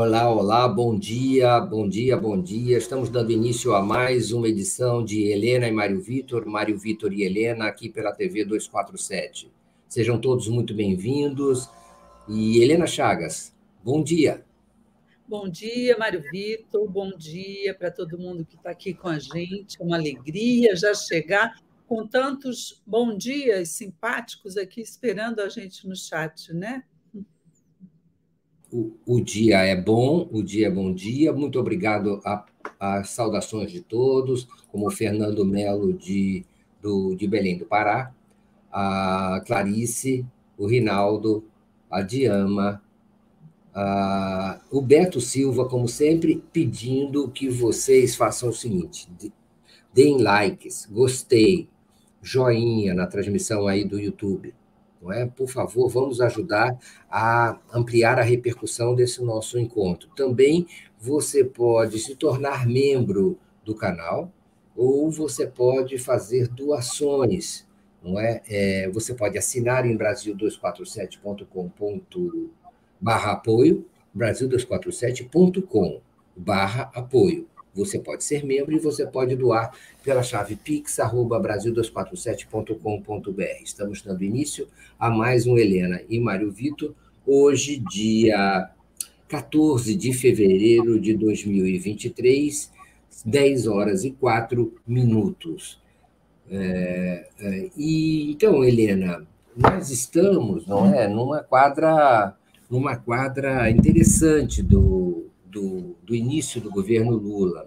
Olá, olá, bom dia, bom dia, bom dia. Estamos dando início a mais uma edição de Helena e Mário Vitor, Mário Vitor e Helena, aqui pela TV 247. Sejam todos muito bem-vindos. E Helena Chagas, bom dia. Bom dia, Mário Vitor, bom dia para todo mundo que está aqui com a gente. É uma alegria já chegar com tantos bom dias simpáticos aqui esperando a gente no chat, né? O, dia é bom, o dia é bom dia. Muito obrigado às saudações de todos, como o Fernando Melo de, do, de Belém do Pará, a Clarice, o Rinaldo, a Diama, a, o Beto Silva, como sempre, pedindo que vocês façam o seguinte: deem likes, gostei, joinha na transmissão aí do YouTube não é? Por favor, vamos ajudar a ampliar a repercussão desse nosso encontro. Também você pode se tornar membro do canal ou você pode fazer doações, não é? é você pode assinar em brasil247.com. barra apoio, brasil247.com barra apoio. Você pode ser membro e você pode doar pela chave pix@brasil247.com.br. Estamos dando início a mais um Helena e Mário Vitor, hoje dia 14 de fevereiro de 2023, 10 horas e 4 minutos. É, é, e então, Helena, nós estamos, não é, numa quadra, numa quadra interessante do do, do início do governo Lula.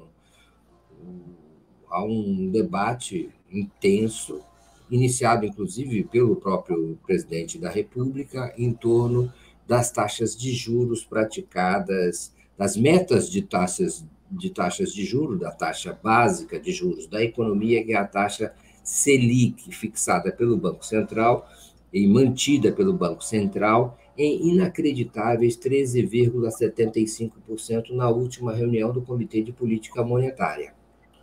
Há um debate intenso, iniciado inclusive pelo próprio presidente da República, em torno das taxas de juros praticadas, das metas de taxas de taxas de juros, da taxa básica de juros da economia, que é a taxa Selic, fixada pelo Banco Central e mantida pelo Banco Central em inacreditáveis 13,75% na última reunião do Comitê de Política Monetária.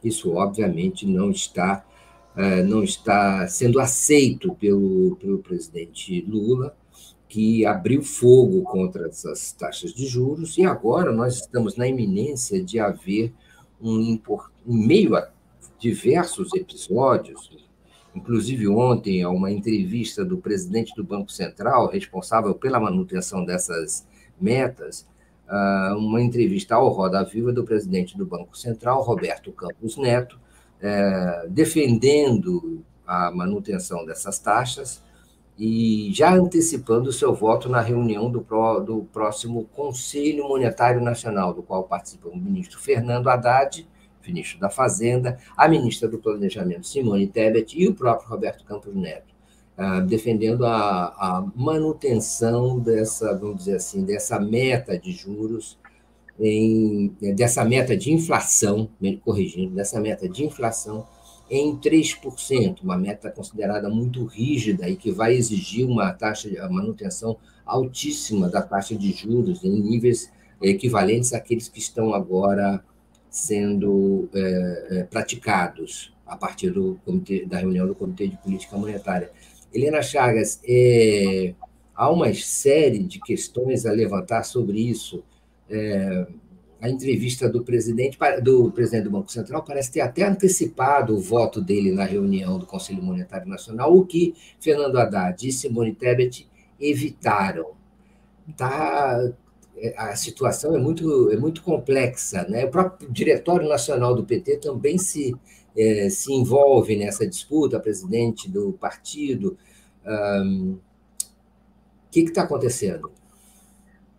Isso, obviamente, não está, eh, não está sendo aceito pelo, pelo presidente Lula, que abriu fogo contra essas taxas de juros, e agora nós estamos na iminência de haver um, em meio a diversos episódios, Inclusive, ontem, uma entrevista do presidente do Banco Central, responsável pela manutenção dessas metas, ah, uma entrevista ao Roda Viva do presidente do Banco Central, Roberto Campos Neto, eh, defendendo a manutenção dessas taxas e já antecipando o seu voto na reunião do, do próximo Conselho Monetário Nacional, do qual participa o ministro Fernando Haddad ministro da Fazenda, a ministra do Planejamento, Simone Tebet, e o próprio Roberto Campos Neto, ah, defendendo a, a manutenção dessa, vamos dizer assim, dessa meta de juros, em, dessa meta de inflação, corrigindo, dessa meta de inflação em 3%, uma meta considerada muito rígida e que vai exigir uma taxa de manutenção altíssima da taxa de juros em níveis equivalentes àqueles que estão agora sendo é, é, praticados a partir do comitê, da reunião do Comitê de Política Monetária. Helena Chagas, é, há uma série de questões a levantar sobre isso. É, a entrevista do presidente, do presidente do Banco Central parece ter até antecipado o voto dele na reunião do Conselho Monetário Nacional, o que Fernando Haddad e Simone Tebet evitaram. Está a situação é muito, é muito complexa. Né? O próprio Diretório Nacional do PT também se, é, se envolve nessa disputa, presidente do partido. O que está acontecendo?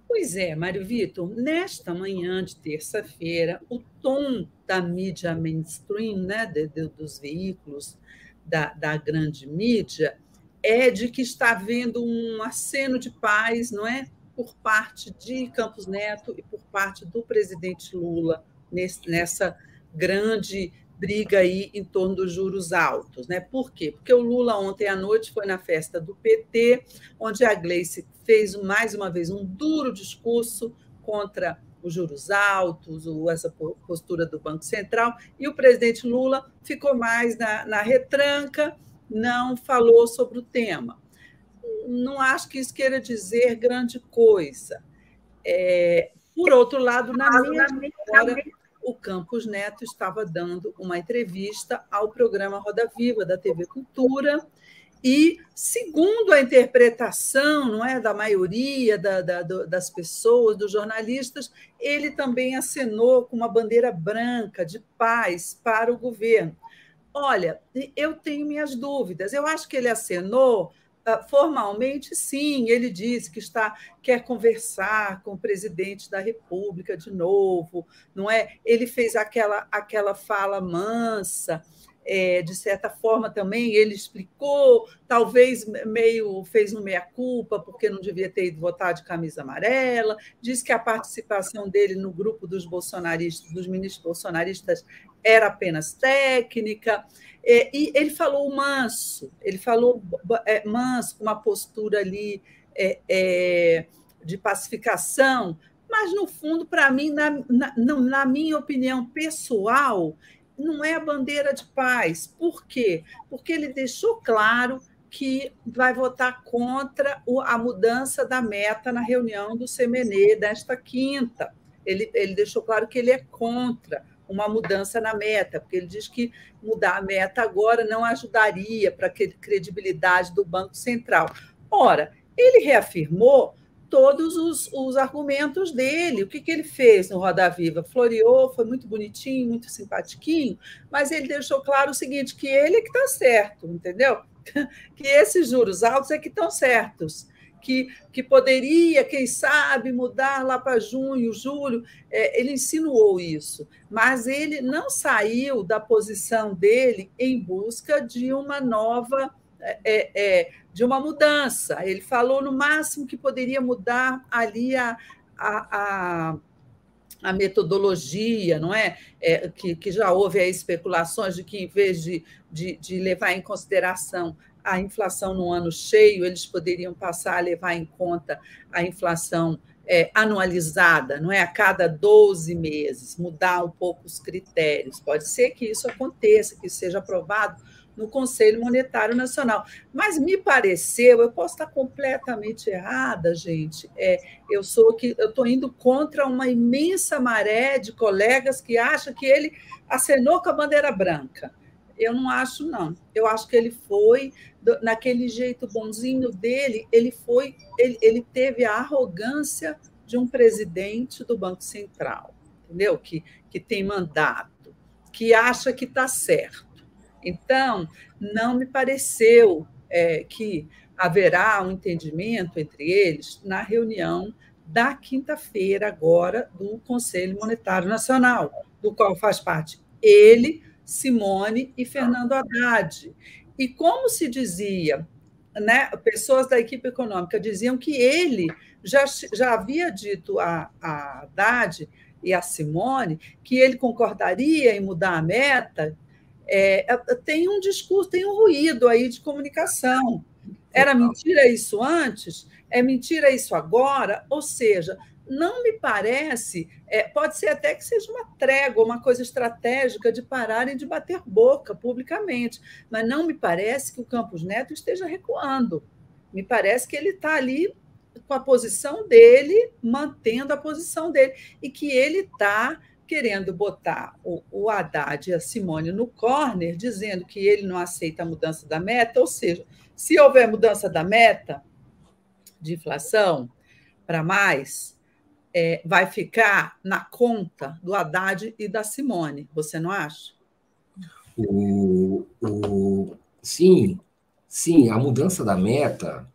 Pois é, Mário Vitor, nesta manhã de terça-feira, o tom da mídia mainstream, né, de, de, dos veículos da, da grande mídia, é de que está havendo um aceno de paz, não é? Por parte de Campos Neto e por parte do presidente Lula nesse, nessa grande briga aí em torno dos juros altos, né? Por quê? Porque o Lula ontem à noite foi na festa do PT, onde a Gleice fez mais uma vez um duro discurso contra os juros altos, essa postura do Banco Central, e o presidente Lula ficou mais na, na retranca, não falou sobre o tema não acho que isso queira dizer grande coisa. É, Por outro lado, na mesma hora, o Campos Neto estava dando uma entrevista ao programa Roda Viva da TV Cultura e, segundo a interpretação não é, da maioria da, da, das pessoas, dos jornalistas, ele também acenou com uma bandeira branca de paz para o governo. Olha, eu tenho minhas dúvidas. Eu acho que ele acenou formalmente, sim, ele disse que está quer conversar com o presidente da República de novo, não é? Ele fez aquela aquela fala mansa, é, de certa forma também ele explicou, talvez meio fez no meia culpa porque não devia ter ido votar de camisa amarela, disse que a participação dele no grupo dos bolsonaristas, dos ministros bolsonaristas, era apenas técnica. É, e ele falou manso, ele falou é, manso, com uma postura ali é, é, de pacificação, mas, no fundo, para mim, na, na, na minha opinião pessoal, não é a bandeira de paz. Por quê? Porque ele deixou claro que vai votar contra a mudança da meta na reunião do CMNE desta quinta. Ele, ele deixou claro que ele é contra uma mudança na meta, porque ele diz que mudar a meta agora não ajudaria para a credibilidade do Banco Central. Ora, ele reafirmou todos os, os argumentos dele. O que, que ele fez no Roda Viva? Floreou, foi muito bonitinho, muito simpatiquinho, mas ele deixou claro o seguinte: que ele é que está certo, entendeu? Que esses juros altos é que estão certos. Que, que poderia, quem sabe, mudar lá para junho, julho, é, ele insinuou isso, mas ele não saiu da posição dele em busca de uma nova é, é, de uma mudança. Ele falou no máximo que poderia mudar ali a, a, a, a metodologia, não é? é que, que, já houve especulações de que, em vez de, de, de levar em consideração a inflação no ano cheio, eles poderiam passar a levar em conta a inflação é, anualizada, não é? A cada 12 meses, mudar um pouco os critérios. Pode ser que isso aconteça, que seja aprovado no Conselho Monetário Nacional. Mas me pareceu, eu posso estar completamente errada, gente. É, eu sou que eu estou indo contra uma imensa maré de colegas que acham que ele acenou com a bandeira branca. Eu não acho, não. Eu acho que ele foi, naquele jeito bonzinho dele, ele foi, ele, ele teve a arrogância de um presidente do Banco Central, entendeu? Que, que tem mandato, que acha que está certo. Então, não me pareceu é, que haverá um entendimento entre eles na reunião da quinta-feira, agora, do Conselho Monetário Nacional, do qual faz parte ele, Simone e Fernando Haddad. E como se dizia, né, pessoas da equipe econômica diziam que ele já, já havia dito a, a Haddad e a Simone que ele concordaria em mudar a meta é, tem um discurso, tem um ruído aí de comunicação. Era mentira isso antes? É mentira isso agora? Ou seja, não me parece, é, pode ser até que seja uma trégua, uma coisa estratégica de pararem de bater boca publicamente, mas não me parece que o Campos Neto esteja recuando. Me parece que ele está ali com a posição dele, mantendo a posição dele, e que ele está querendo botar o, o Haddad e a Simone no corner, dizendo que ele não aceita a mudança da meta, ou seja, se houver mudança da meta de inflação para mais, é, vai ficar na conta do Haddad e da Simone, você não acha? O, o, sim, sim, a mudança da meta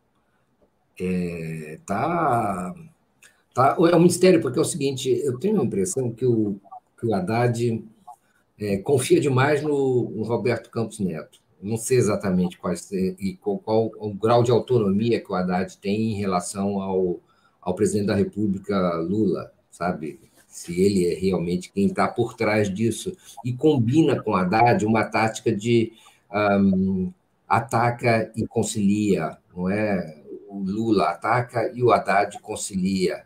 é, tá Tá? É um mistério, porque é o seguinte: eu tenho a impressão que o, que o Haddad é, confia demais no, no, Roberto Campos Neto. Não sei exatamente quais, e qual, qual, o grau de autonomia que o Haddad tem em relação ao, ao presidente da República, Lula, sabe? Se ele é realmente quem está por trás disso. E combina com o Haddad uma tática de um, ataca e concilia, não é? O Lula ataca e o Haddad concilia.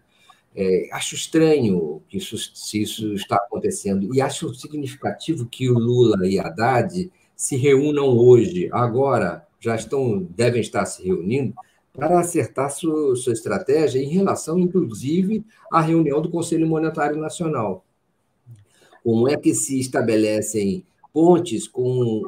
É, acho estranho que isso, se isso está acontecendo e acho significativo que o Lula e Haddad se reúnam hoje, agora já estão devem estar se reunindo para acertar sua estratégia em relação, inclusive, à reunião do Conselho Monetário Nacional. Como é que se estabelecem pontes com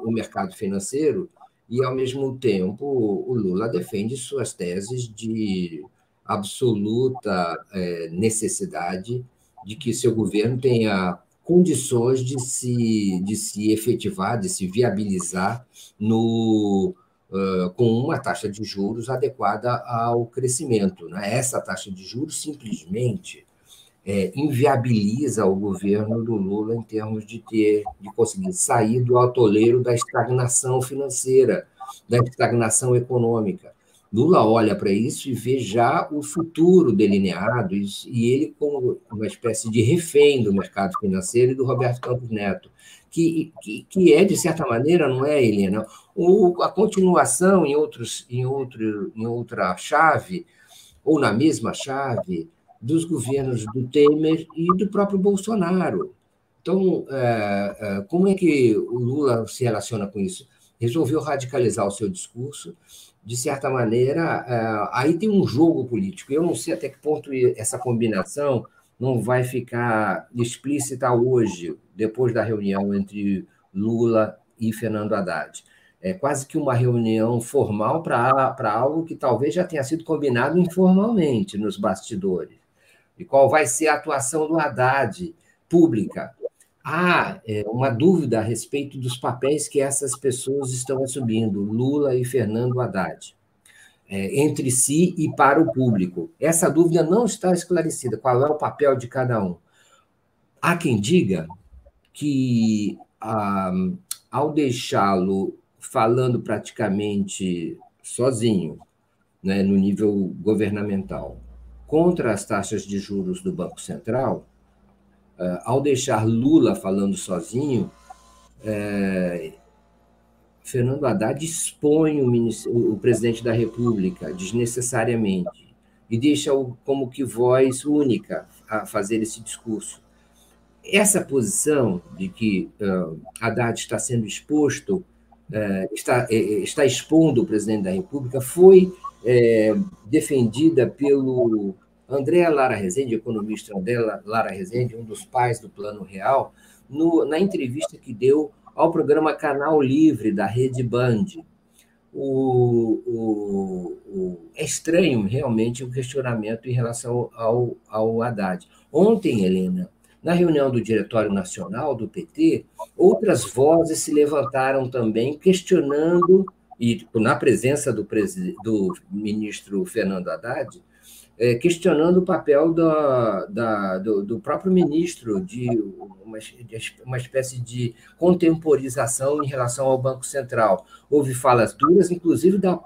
o mercado financeiro e, ao mesmo tempo, o Lula defende suas teses de absoluta é, necessidade de que seu governo tenha condições de se, de se efetivar, de se viabilizar no, uh, com uma taxa de juros adequada ao crescimento. Né? Essa taxa de juros simplesmente é, inviabiliza o governo do Lula em termos de ter, de conseguir sair do atoleiro da estagnação financeira, da estagnação econômica. Lula olha para isso e vê já o futuro delineado, e ele como uma espécie de refém do mercado financeiro e do Roberto Campos Neto, que, que, que é, de certa maneira, não é, Helena, ou a continuação em, outros, em, outro, em outra chave, ou na mesma chave, dos governos do Temer e do próprio Bolsonaro. Então, é, é, como é que o Lula se relaciona com isso? Resolveu radicalizar o seu discurso, de certa maneira, é, aí tem um jogo político. Eu não sei até que ponto essa combinação não vai ficar explícita hoje, depois da reunião entre Lula e Fernando Haddad. É quase que uma reunião formal para algo que talvez já tenha sido combinado informalmente nos bastidores e qual vai ser a atuação do Haddad pública. Há é, uma dúvida a respeito dos papéis que essas pessoas estão assumindo, Lula e Fernando Haddad, é, entre si e para o público. Essa dúvida não está esclarecida. Qual é o papel de cada um? Há quem diga que, ah, ao deixá-lo falando praticamente sozinho, né, no nível governamental, contra as taxas de juros do Banco Central, ao deixar Lula falando sozinho, é, Fernando Haddad expõe o, o, presidente da República desnecessariamente e deixa-o como que voz única a fazer esse discurso. Essa posição de que uh, Haddad está sendo exposto, uh, está, está expondo o presidente da República, foi é, defendida pelo André Lara Rezende, economista André Lara Rezende, um dos pais do Plano Real, no, na entrevista que deu ao programa Canal Livre da Rede Band. O, o, o, é estranho realmente o questionamento em relação ao, ao Haddad. Ontem, Helena, na reunião do Diretório Nacional do PT, outras vozes se levantaram também questionando e na presença do, do ministro Fernando Haddad, é, questionando o papel da, da, do, do, próprio ministro de uma, de uma, espécie de contemporização em relação ao Banco Central. Houve falas duras, inclusive da,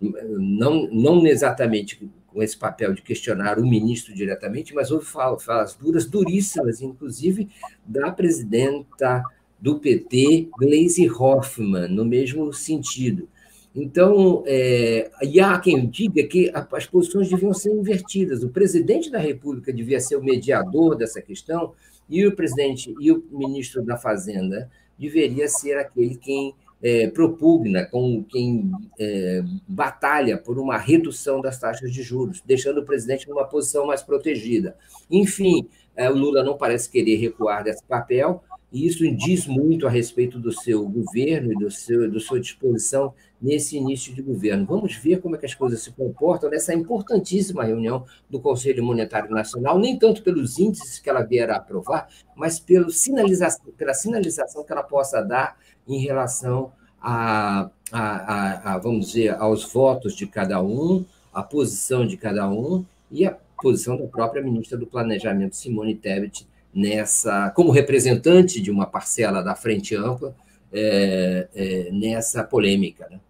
não, não exatamente com esse papel de questionar o ministro diretamente, mas houve falas duras, duríssimas, inclusive da presidenta do PT, Gleisi Hoffmann, no mesmo sentido. Então, é, e há quem diga que as posições deviam ser invertidas. O presidente da República devia ser o mediador dessa questão e o presidente e o ministro da Fazenda deveria ser aquele quem é, propugna, com quem é, batalha por uma redução das taxas de juros, deixando o presidente numa posição mais protegida. Enfim, é, o Lula não parece querer recuar desse papel e isso diz muito a respeito do seu governo e do seu, da sua disposição nesse início de governo. Vamos ver como é que as coisas se comportam nessa importantíssima reunião do Conselho Monetário Nacional, nem tanto pelos índices que ela vier a aprovar, mas pelo sinalização, pela sinalização que ela possa dar em relação a, a, a, a, vamos dizer, aos votos de cada um, a posição de cada um e a posição da própria ministra do Planejamento, Simone Tebet, nessa, como representante de uma parcela da Frente Ampla é, é, nessa polêmica. Né?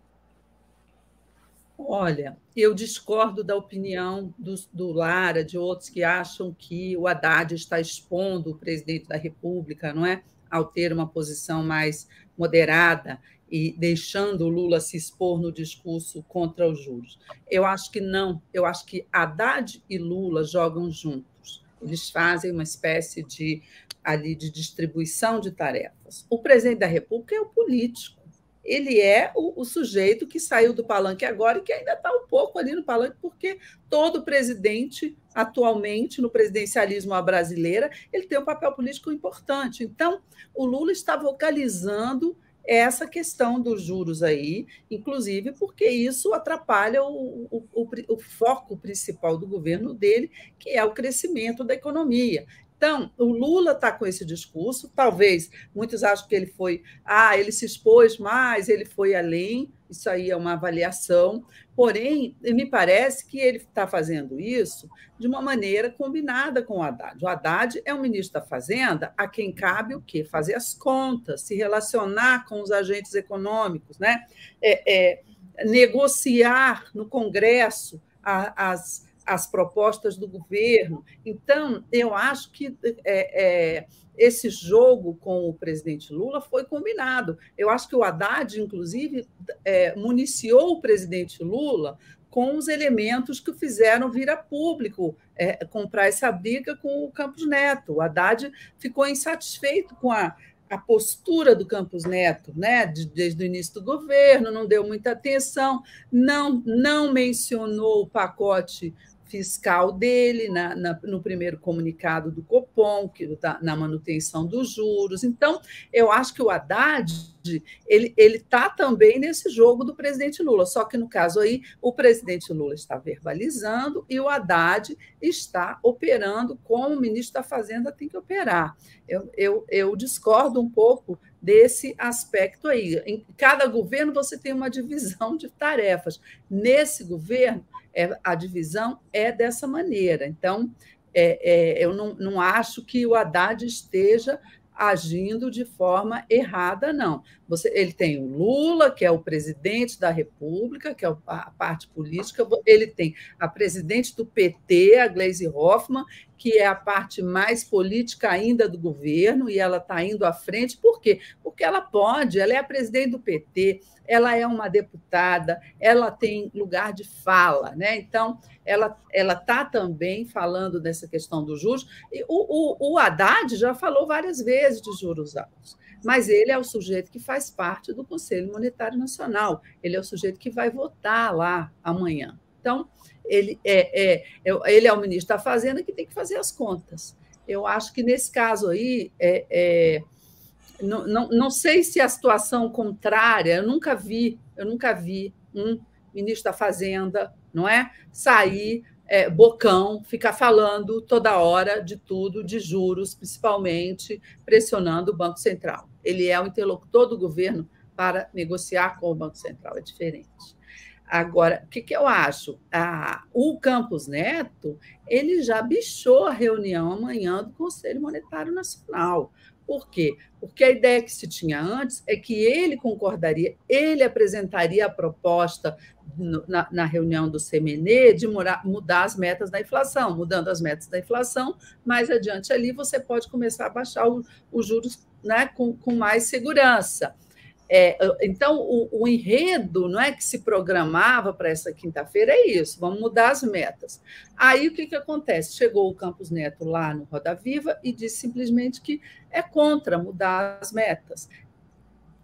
Olha, eu discordo da opinião do, do, Lara, de outros que acham que o Haddad está expondo o presidente da República, não é? Ao ter uma posição mais moderada e deixando o Lula se expor no discurso contra os juros. Eu acho que não. Eu acho que Haddad e Lula jogam juntos. Eles fazem uma espécie de ali de distribuição de tarefas. O presidente da República é o político, ele é o, o, sujeito que saiu do palanque agora e que ainda está um pouco ali no palanque, porque todo presidente, atualmente, no presidencialismo à brasileira, ele tem um papel político importante. Então, o Lula está vocalizando essa questão dos juros aí, inclusive porque isso atrapalha o, o, o, o foco principal do governo dele, que é o crescimento da economia. Então, o Lula está com esse discurso, talvez muitos acham que ele foi, ah, ele se expôs mais, ele foi além, isso aí é uma avaliação, porém, me parece que ele está fazendo isso de uma maneira combinada com o Haddad. O Haddad é o ministro da Fazenda, a quem cabe o quê? Fazer as contas, se relacionar com os agentes econômicos, né? É, é, negociar no Congresso as as propostas do governo. Então, eu acho que é, é, esse jogo com o presidente Lula foi combinado. Eu acho que o Haddad, inclusive, é, municiou o presidente Lula com os elementos que fizeram vir a público é, comprar essa briga com o Campos Neto. O Haddad ficou insatisfeito com a, a postura do Campos Neto, né, desde o início do governo, não deu muita atenção, não, não mencionou o pacote fiscal dele na, na, no primeiro comunicado do Copom, que tá na manutenção dos juros. Então, eu acho que o Haddad ele está também nesse jogo do presidente Lula, só que no caso aí o presidente Lula está verbalizando e o Haddad está operando como o ministro da Fazenda tem que operar. Eu, eu, eu discordo um pouco desse aspecto aí. Em cada governo você tem uma divisão de tarefas. Nesse governo, é, a divisão é dessa maneira. Então, é, é, eu não, não acho que o Haddad esteja agindo de forma errada, não. Você, ele tem o Lula, que é o presidente da República, que é a parte política, ele tem a presidente do PT, a Gleisi Hoffmann, que é a parte mais política ainda do governo, e ela está indo à frente. Por quê? Porque ela pode, ela é a presidente do PT, ela é uma deputada, ela tem lugar de fala, né? Então, ela ela está também falando dessa questão dos juros. E o, o, o Haddad já falou várias vezes de juros altos mas ele é o sujeito que faz parte do Conselho Monetário Nacional, ele é o sujeito que vai votar lá amanhã. Então, ele é, é, é, ele é o ministro da Fazenda que tem que fazer as contas. Eu acho que nesse caso aí, é, é, não, não, não sei se a situação contrária, eu nunca vi, eu nunca vi um ministro da Fazenda, não é, sair é, bocão, ficar falando toda hora de tudo, de juros, principalmente pressionando o Banco Central. Ele é o interlocutor do governo para negociar com o Banco Central, é diferente. Agora, o que, que eu acho? Ah, o Campos Neto ele já bichou a reunião amanhã do Conselho Monetário Nacional. Por quê? Porque a ideia que se tinha antes é que ele concordaria, ele apresentaria a proposta na, na reunião do CMN de mudar, mudar as metas da inflação. Mudando as metas da inflação, mais adiante ali você pode começar a baixar os juros né, com, com mais segurança. É, então, o, o, enredo não é que se programava para essa quinta-feira é isso, vamos mudar as metas. Aí o que, que acontece? Chegou o Campos Neto lá no Roda Viva e disse simplesmente que é contra mudar as metas.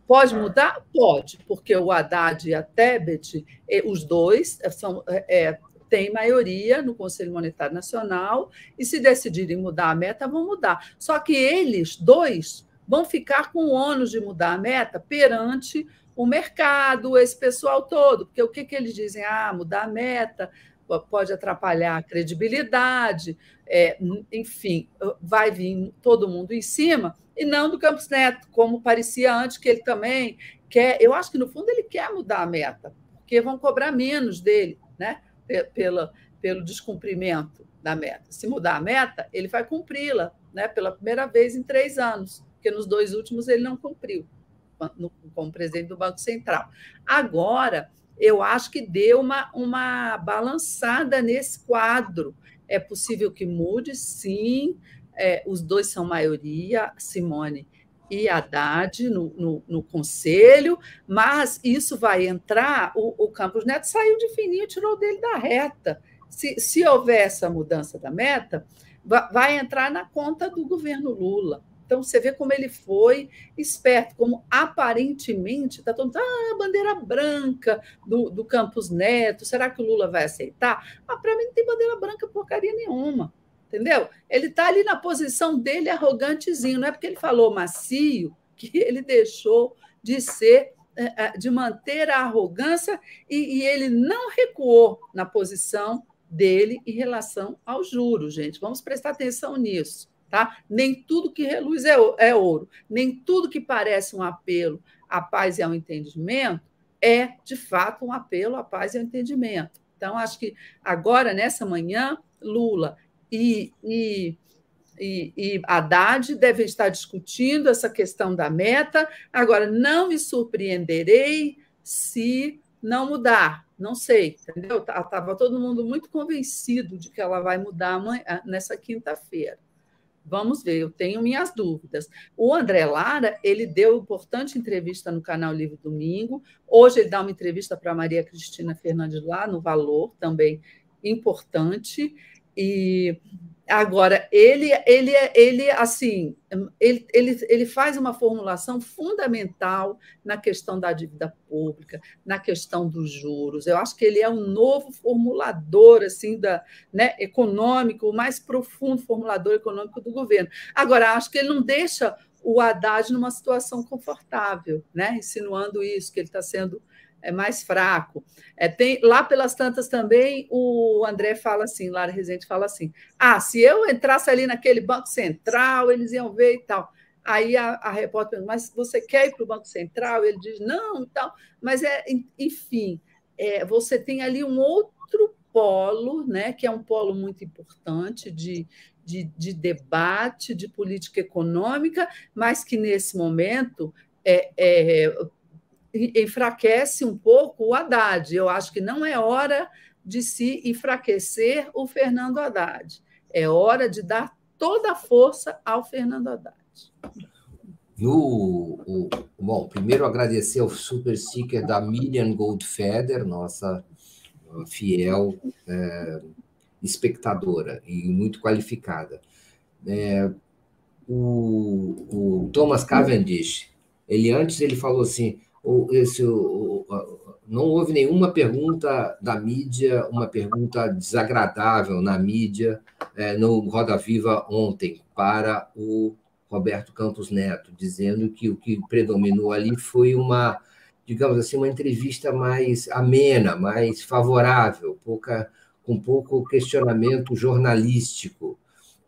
Pode mudar? Pode, porque o Haddad e a Tebet, os dois, são, é, têm maioria no Conselho Monetário Nacional, e se decidirem mudar a meta, vão mudar. Só que eles, dois, vão ficar com o ônus de mudar a meta perante o mercado, esse pessoal todo, porque o que, que eles dizem? Ah, mudar a meta pode atrapalhar a credibilidade, é, enfim, vai vir todo mundo em cima, e não do Campos Neto, como parecia antes, que ele também quer. Eu acho que, no fundo, ele quer mudar a meta, porque vão cobrar menos dele, né? Pela, pelo descumprimento da meta. Se mudar a meta, ele vai cumpri-la né? pela primeira vez em três anos porque nos dois últimos ele não cumpriu como presidente do Banco Central. Agora, eu acho que deu uma, uma balançada nesse quadro. É possível que mude, sim. É, os dois são maioria, Simone e Haddad no, no, no, conselho, mas isso vai entrar. O, o Campos Neto saiu de fininho, tirou dele da reta. Se, se houver essa mudança da meta, vai, vai entrar na conta do governo Lula Então, você vê como ele foi esperto, como aparentemente está todo ah, a bandeira branca do, do Campos Neto, será que o Lula vai aceitar? Ah, para mim não tem bandeira branca porcaria nenhuma, entendeu? Ele está ali na posição dele arrogantezinho, não é porque ele falou macio que ele deixou de ser é, é, de manter a arrogância e, e ele não recuou na posição dele em relação aos juros, gente. Vamos prestar atenção nisso. Tá? Nem tudo que reluz é, é ouro, nem tudo que parece um apelo à paz e ao entendimento é, de fato, um apelo à paz e ao entendimento. Então, acho que agora, nessa manhã, Lula e, e, e, e Haddad devem estar discutindo essa questão da meta. Agora, não me surpreenderei se não mudar. Não sei, entendeu? Estava todo mundo muito convencido de que ela vai mudar amanhã, nessa quinta-feira. Vamos ver, eu tenho minhas dúvidas. O André Lara, ele deu importante entrevista no canal Livre Domingo. Hoje ele dá uma entrevista para Maria Cristina Fernandes lá no Valor, também importante. E Agora, ele, ele, ele assim, ele, ele, ele faz uma formulação fundamental na questão da dívida pública, na questão dos juros. Eu acho que ele é um novo formulador assim da, né, econômico, o mais profundo formulador econômico do governo. Agora, acho que ele não deixa o Haddad numa situação confortável, né, insinuando isso, que ele está sendo é mais fraco. É, tem, lá pelas tantas também, o André fala assim, Lara Rezende fala assim: ah, se eu entrasse ali naquele Banco Central, eles iam ver e tal. Aí a, a repórter pergunta, mas você quer ir para o Banco Central? Ele diz, não, e tal. Mas, é, enfim, é, você tem ali um outro polo, né, que é um polo muito importante de, de, de debate, de política econômica, mas que, nesse momento, é, é, enfraquece um pouco o Haddad. Eu acho que não é hora de se enfraquecer o Fernando Haddad. É hora de dar toda a força ao Fernando Haddad. O, bom, primeiro agradecer ao super sticker da Miriam Goldfeder, nossa fiel é, espectadora e muito qualificada. É, o, o Thomas Cavendish, ele antes ele falou assim: esse, não houve nenhuma pergunta da mídia, uma pergunta desagradável na mídia é, no Roda Viva ontem para o Roberto Campos Neto, dizendo que o que predominou ali foi uma, digamos assim, uma entrevista mais amena, mais favorável, pouca, com pouco questionamento jornalístico.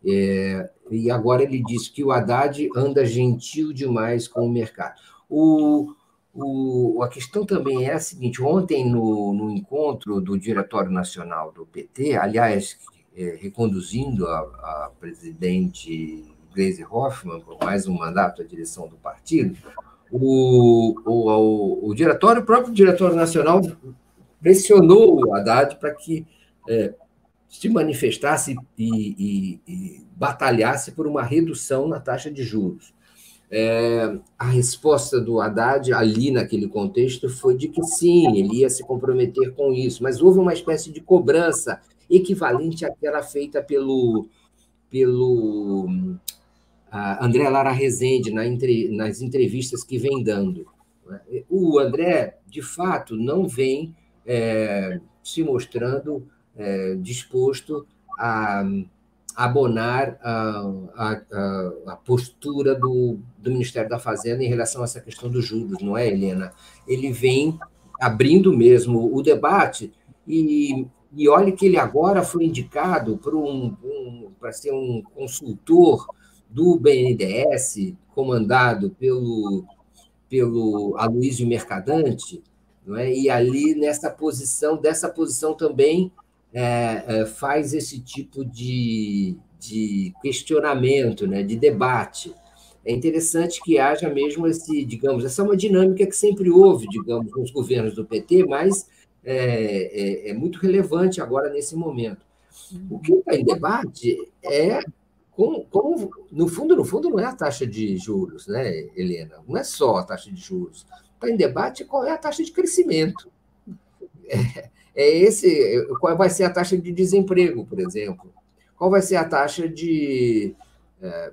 É, e agora ele diz que o Haddad anda gentil demais com o mercado. O, o, a questão também é a seguinte: ontem, no, no encontro do Diretório Nacional do PT, aliás, é, reconduzindo a, a presidente Gleisi Hoffmann por mais um mandato à direção do partido, o, o, o, o diretório, o próprio Diretório Nacional pressionou o Haddad para que é, se manifestasse e, e, e batalhasse por uma redução na taxa de juros. É, a resposta do Haddad ali naquele contexto foi de que sim, ele ia se comprometer com isso, mas houve uma espécie de cobrança equivalente àquela feita pelo, pelo uh, André Lara Rezende na entre, nas entrevistas que vem dando. O André, de fato, não vem é, se mostrando é, disposto a abonar a, a, a postura do, do, Ministério da Fazenda em relação a essa questão dos juros, não é, Helena? Ele vem abrindo mesmo o debate e, e olhe que ele agora foi indicado para um, um, ser um consultor do BNDES, comandado pelo, pelo Aloysio Mercadante, não é? e ali nessa posição, dessa posição também é, é, faz esse tipo de, de questionamento, né, de debate. É interessante que haja mesmo esse, digamos, essa é uma dinâmica que sempre houve, digamos, nos governos do PT, mas é, é, é muito relevante agora nesse momento. O que está em debate é como, como, no fundo, no fundo, não é a taxa de juros, né, Helena? Não é só a taxa de juros. Está em debate qual é a taxa de crescimento. É, é esse qual vai ser a taxa de desemprego, por exemplo, qual vai ser a taxa de, é,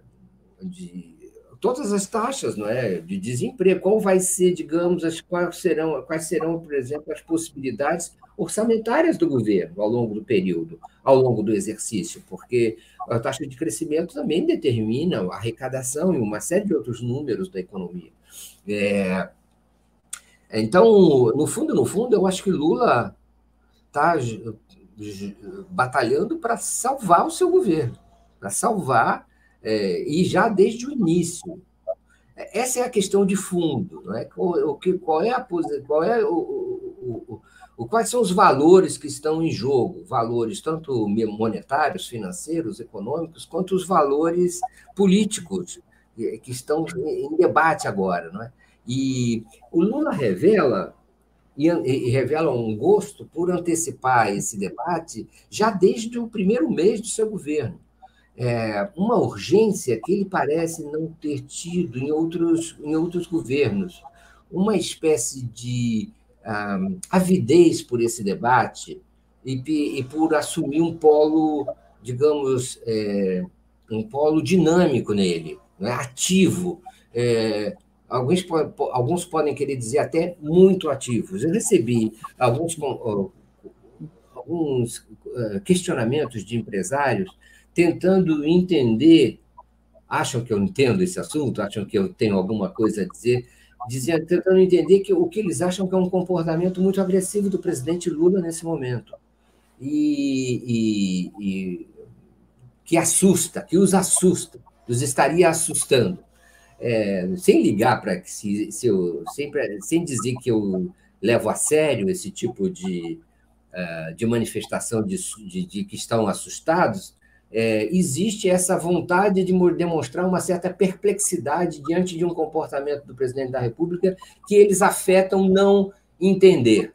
de todas as taxas não é, de desemprego. Qual vai ser, digamos, as, quais, serão, quais serão, por exemplo, as possibilidades orçamentárias do governo ao longo do período, ao longo do exercício, porque a taxa de crescimento também determina a arrecadação e uma série de outros números da economia. É, então, no fundo, no fundo, eu acho que Lula está batalhando para salvar o seu governo, para salvar, é, e já desde o início. Essa é a questão de fundo, não é? Qual, qual é a qual é o, o, o, quais são os valores que estão em jogo, valores tanto monetários, financeiros, econômicos, quanto os valores políticos que estão em debate agora, não é? E o Lula revela e, e, revela um gosto por antecipar esse debate já desde o primeiro mês do seu governo. É uma urgência que ele parece não ter tido em outros, em outros governos, uma espécie de ah, avidez por esse debate e, e, por assumir um polo, digamos, é, um polo dinâmico nele, né, ativo, é, alguns, alguns podem querer dizer até muito ativos. Eu recebi alguns, alguns questionamentos de empresários tentando entender, acham que eu entendo esse assunto, acham que eu tenho alguma coisa a dizer, dizendo, tentando entender que o que eles acham que é um comportamento muito agressivo do presidente Lula nesse momento. E, e, e que assusta, que os assusta, os estaria assustando é, sem ligar para que se, se eu sempre sem dizer que eu levo a sério esse tipo de, uh, de manifestação de, de, de, que estão assustados, é, existe essa vontade de demonstrar uma certa perplexidade diante de um comportamento do presidente da República que eles afetam não entender.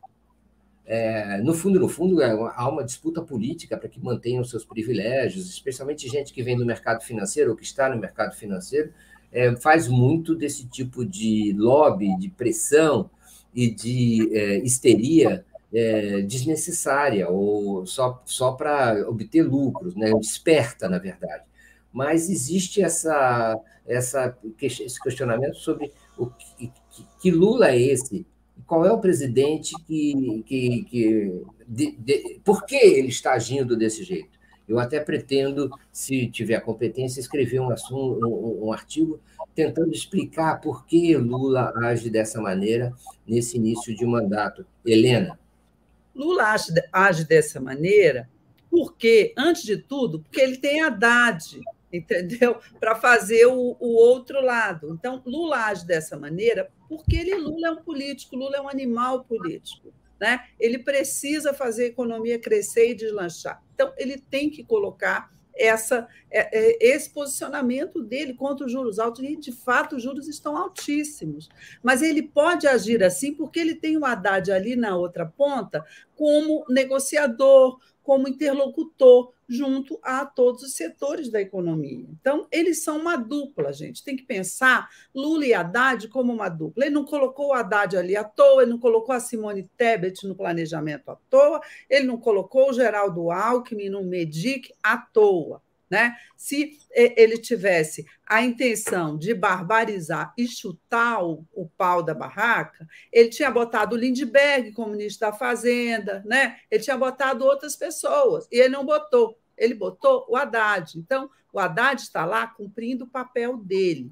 É, no fundo, no fundo, é, há uma disputa política para que mantenham seus privilégios, especialmente gente que vem do mercado financeiro ou que está no mercado financeiro, é, faz muito desse tipo de lobby, de pressão e de é, histeria é, desnecessária ou só, só para obter lucros, né? desperta, na verdade. Mas existe essa, essa, esse questionamento sobre o que, que Lula é esse, qual é o presidente que. que, que de, de, por que ele está agindo desse jeito? Eu até pretendo, se tiver competência, escrever um, assunto, um, um artigo tentando explicar por que Lula age dessa maneira nesse início de mandato. Helena. Lula age, age dessa maneira porque, antes de tudo, porque ele tem Haddad, entendeu? Para fazer o, o, outro lado. Então, Lula age dessa maneira porque ele, Lula é um político, Lula é um animal político. Né? Ele precisa fazer a economia crescer e deslanchar. Então, ele tem que colocar essa, é, é, esse posicionamento dele contra os juros altos, e de fato os juros estão altíssimos. Mas ele pode agir assim porque ele tem o Haddad ali na outra ponta como negociador, como interlocutor junto a todos os setores da economia. Então, eles são uma dupla, gente. Tem que pensar Lula e Haddad como uma dupla. Ele não colocou o Haddad ali à toa, ele não colocou a Simone Tebet no planejamento à toa, ele não colocou o Geraldo Alckmin no Medic à toa. Né? Se ele tivesse a intenção de barbarizar e chutar o, o, pau da barraca, ele tinha botado o Lindbergh como ministro da Fazenda, né? ele tinha botado outras pessoas, e ele não botou. Ele botou o Haddad. Então, o Haddad está lá cumprindo o papel dele.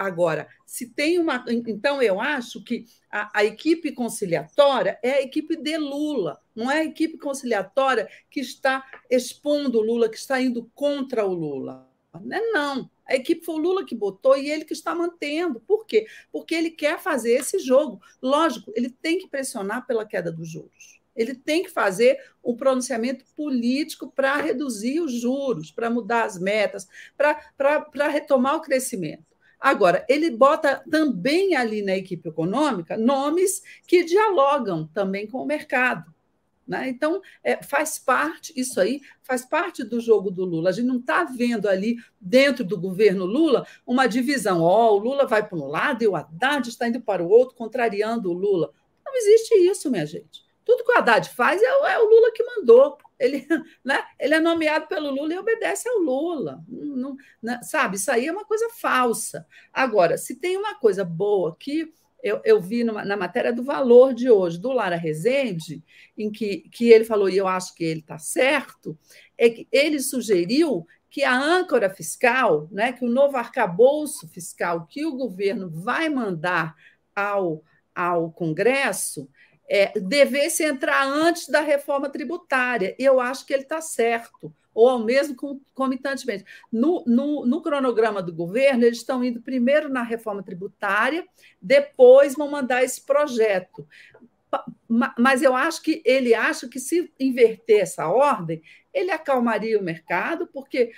Agora, se tem uma. Então, eu acho que a, a, equipe conciliatória é a equipe de Lula, não é a equipe conciliatória que está expondo o Lula, que está indo contra o Lula. Não é, não. A equipe foi o Lula que botou e ele que está mantendo. Por quê? Porque ele quer fazer esse jogo. Lógico, ele tem que pressionar pela queda dos juros. Ele tem que fazer um pronunciamento político para reduzir os juros, para mudar as metas, para retomar o crescimento. Agora, ele bota também ali na equipe econômica nomes que dialogam também com o mercado. Né? Então, é, faz parte, isso aí faz parte do jogo do Lula. A gente não está vendo ali, dentro do governo Lula, uma divisão. Ó, oh, o Lula vai para um lado e o Haddad está indo para o outro, contrariando o Lula. Não existe isso, minha gente. Tudo que o Haddad faz é, é o Lula que mandou. Ele, né? ele é nomeado pelo Lula e obedece ao Lula. Não, não, né? sabe, isso aí é uma coisa falsa. Agora, se tem uma coisa boa que eu, eu vi numa, na matéria do valor de hoje, do Lara Rezende, em que, que ele falou, e eu acho que ele está certo, é que ele sugeriu que a âncora fiscal, né, que o novo arcabouço fiscal que o governo vai mandar ao, ao Congresso é, devesse entrar antes da reforma tributária. Eu acho que ele está certo, ou ao mesmo comitantemente. No, no, no, cronograma do governo, eles estão indo primeiro na reforma tributária, depois vão mandar esse projeto. Mas eu acho que ele acha que se inverter essa ordem, ele acalmaria o mercado, porque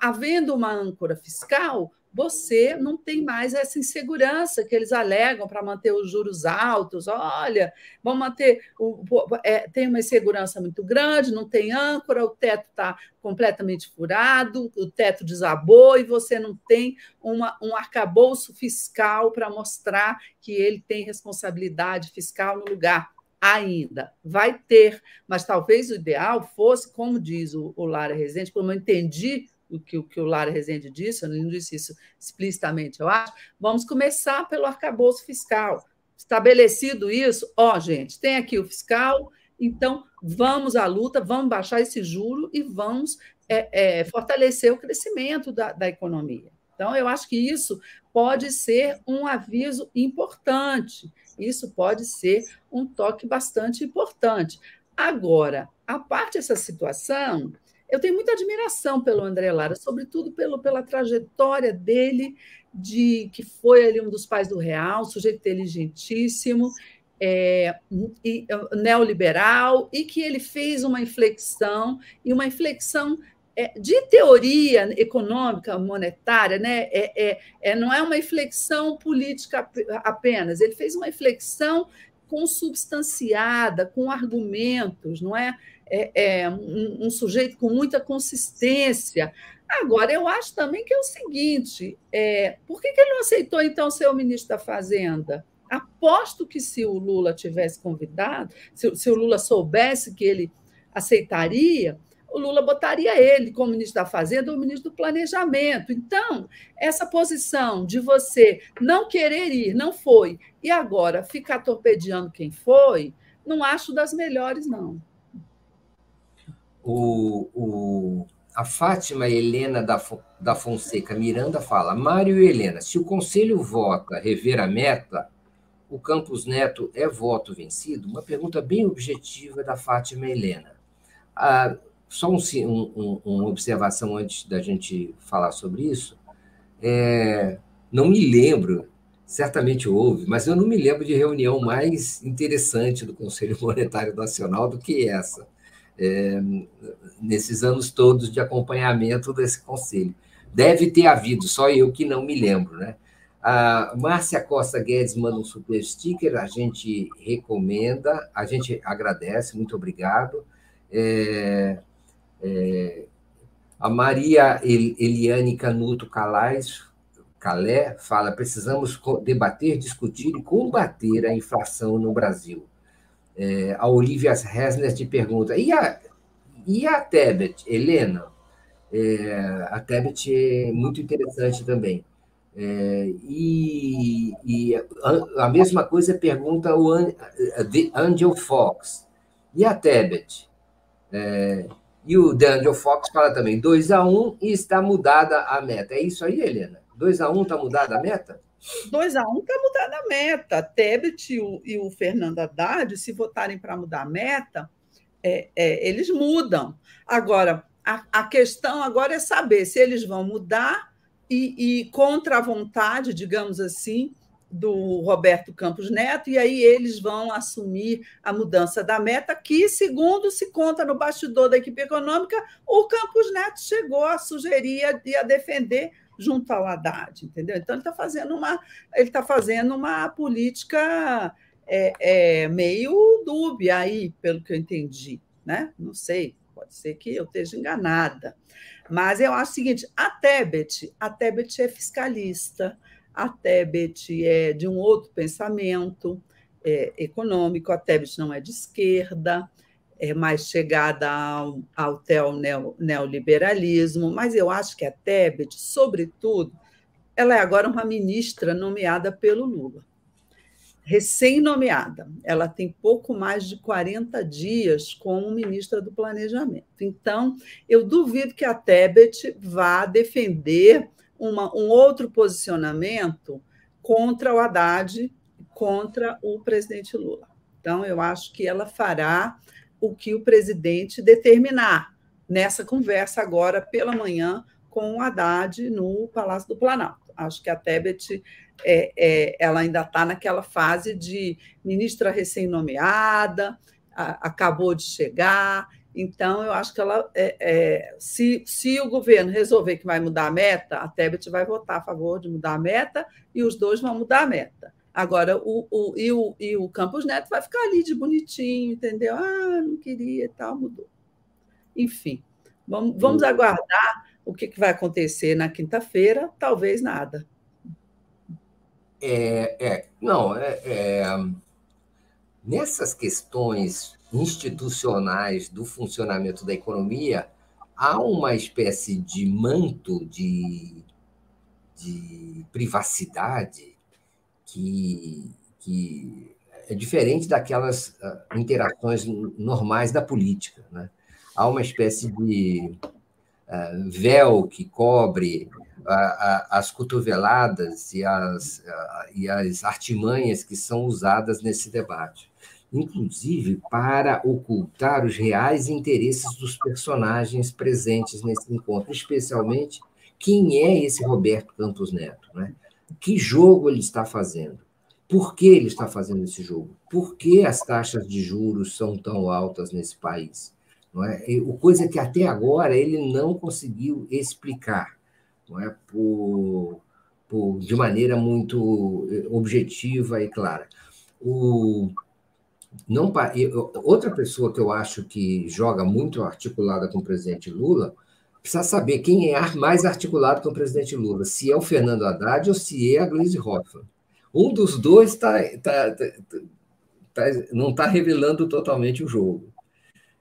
havendo uma âncora fiscal, você não tem mais essa insegurança que eles alegam para manter os juros altos. Olha, vão manter. O, é, tem uma insegurança muito grande, não tem âncora, o teto está completamente furado, o teto desabou e você não tem uma, um arcabouço fiscal para mostrar que ele tem responsabilidade fiscal no lugar ainda. Vai ter, mas talvez o ideal fosse, como diz o, o Lara Rezende, como eu entendi o que, o que o Lara Rezende disse, eu não disse isso explicitamente, eu acho, vamos começar pelo arcabouço fiscal. Estabelecido isso, ó, gente, tem aqui o fiscal, então vamos à luta, vamos baixar esse juro e vamos é, é, fortalecer o crescimento da, da economia. Então, eu acho que isso pode ser um aviso importante, isso pode ser um toque bastante importante. Agora, a parte dessa situação, eu tenho muita admiração pelo André Lara, sobretudo pelo, pela trajetória dele, de que foi ali um dos pais do Real, sujeito inteligentíssimo, é, e, é, neoliberal, e que ele fez uma inflexão, e uma inflexão é, de teoria econômica monetária, né? É, é, é, não é uma inflexão política apenas, ele fez uma inflexão consubstanciada, com argumentos, não é? É, é um, um, sujeito com muita consistência. Agora, eu acho também que é o seguinte: é, por que, que ele não aceitou, então, ser o ministro da Fazenda? Aposto que se o Lula tivesse convidado, se, se o Lula soubesse que ele aceitaria, o Lula botaria ele como ministro da Fazenda ou ministro do Planejamento. Então, essa posição de você não querer ir, não foi, e agora ficar torpedeando quem foi, não acho das melhores, não o, o, a Fátima Helena da, da Fonseca Miranda fala: Mário e Helena, se o Conselho vota rever a meta, o Campos Neto é voto vencido? Uma pergunta bem objetiva da Fátima Helena. Ah, só um, um, uma observação antes da gente falar sobre isso. É, não me lembro, certamente houve, mas eu não me lembro de reunião mais interessante do Conselho Monetário Nacional do que essa é, nesses anos todos de acompanhamento desse conselho. Deve ter havido, só eu que não me lembro, né? A Márcia Costa Guedes manda um super sticker, a gente recomenda, a gente agradece, muito obrigado. É, é, a Maria Eliane Canuto Calais, Calé fala: precisamos debater, discutir e combater a inflação no Brasil. É, a Olivia Hesner te pergunta: e a, e a Tebet, Helena? É, a Tebet é muito interessante também. É, e, e a, a, mesma coisa pergunta o Angel Fox. E a Tebet? É, e o Angel Fox fala também 2 a 1 um, e está mudada a meta. É isso aí, Helena? 2 a 1 um, está mudada a meta? 2 a 1 um está mudada a meta. Tebet e o, e o Fernando Haddad, se votarem para mudar a meta, é, é, eles mudam. Agora, a, a, questão agora é saber se eles vão mudar e, e, contra a vontade, digamos assim, do Roberto Campos Neto, e aí eles vão assumir a mudança da meta, que, segundo se conta no bastidor da equipe econômica, o Campos Neto chegou a sugerir e a defender junto ao Haddad, entendeu? Então ele está fazendo uma ele está fazendo uma política é, é, meio dúbia aí, pelo que eu entendi, né? Não sei, pode ser que eu esteja enganada, mas eu acho o seguinte: a Tebet, a Tebet é fiscalista, a Tebet é de um outro pensamento é, econômico, a Tebet não é de esquerda. É mais chegada ao, ao neoliberalismo, mas eu acho que a Tebet, sobretudo, ela é agora uma ministra nomeada pelo Lula. Recém-nomeada. Ela tem pouco mais de 40 dias como ministra do Planejamento. Então, eu duvido que a Tebet vá defender uma, um outro posicionamento contra o Haddad, contra o presidente Lula. Então, eu acho que ela fará o que o presidente determinar nessa conversa agora pela manhã com o Haddad no Palácio do Planalto. Acho que a Tebet é, é, ela ainda está naquela fase de ministra recém-nomeada, acabou de chegar. Então, eu acho que ela, é, é, se, se o governo resolver que vai mudar a meta, a Tebet vai votar a favor de mudar a meta e os dois vão mudar a meta. Agora, o, o, e, o, e o Campos Neto vai ficar ali de bonitinho, entendeu? Ah, não queria e tal, mudou. Enfim, vamos, vamos aguardar o que, que vai acontecer na quinta-feira, talvez nada. É, é não, é, é, nessas questões institucionais do funcionamento da economia, há uma espécie de manto de, de privacidade que, que é diferente daquelas ah, interações normais da política. Né? Há uma espécie de uh, véu que cobre as cotoveladas e as, e as artimanhas que são usadas nesse debate, inclusive para ocultar os reais interesses dos personagens presentes nesse encontro, especialmente quem é esse Roberto Campos Neto, né? que jogo ele está fazendo? Por que ele está fazendo esse jogo? Por que as taxas de juros são tão altas nesse país? Não é? O coisa que até agora ele não conseguiu explicar, não é? Por, por, de maneira muito eh, objetiva e clara. O, não, outra pessoa que eu acho que joga muito articulada com o presidente Lula precisa saber quem é mais articulado com o presidente Lula, se é o Fernando Haddad ou se é a Gleisi Hoffmann. Um dos dois tá, tá, tá, tá não está revelando totalmente o jogo.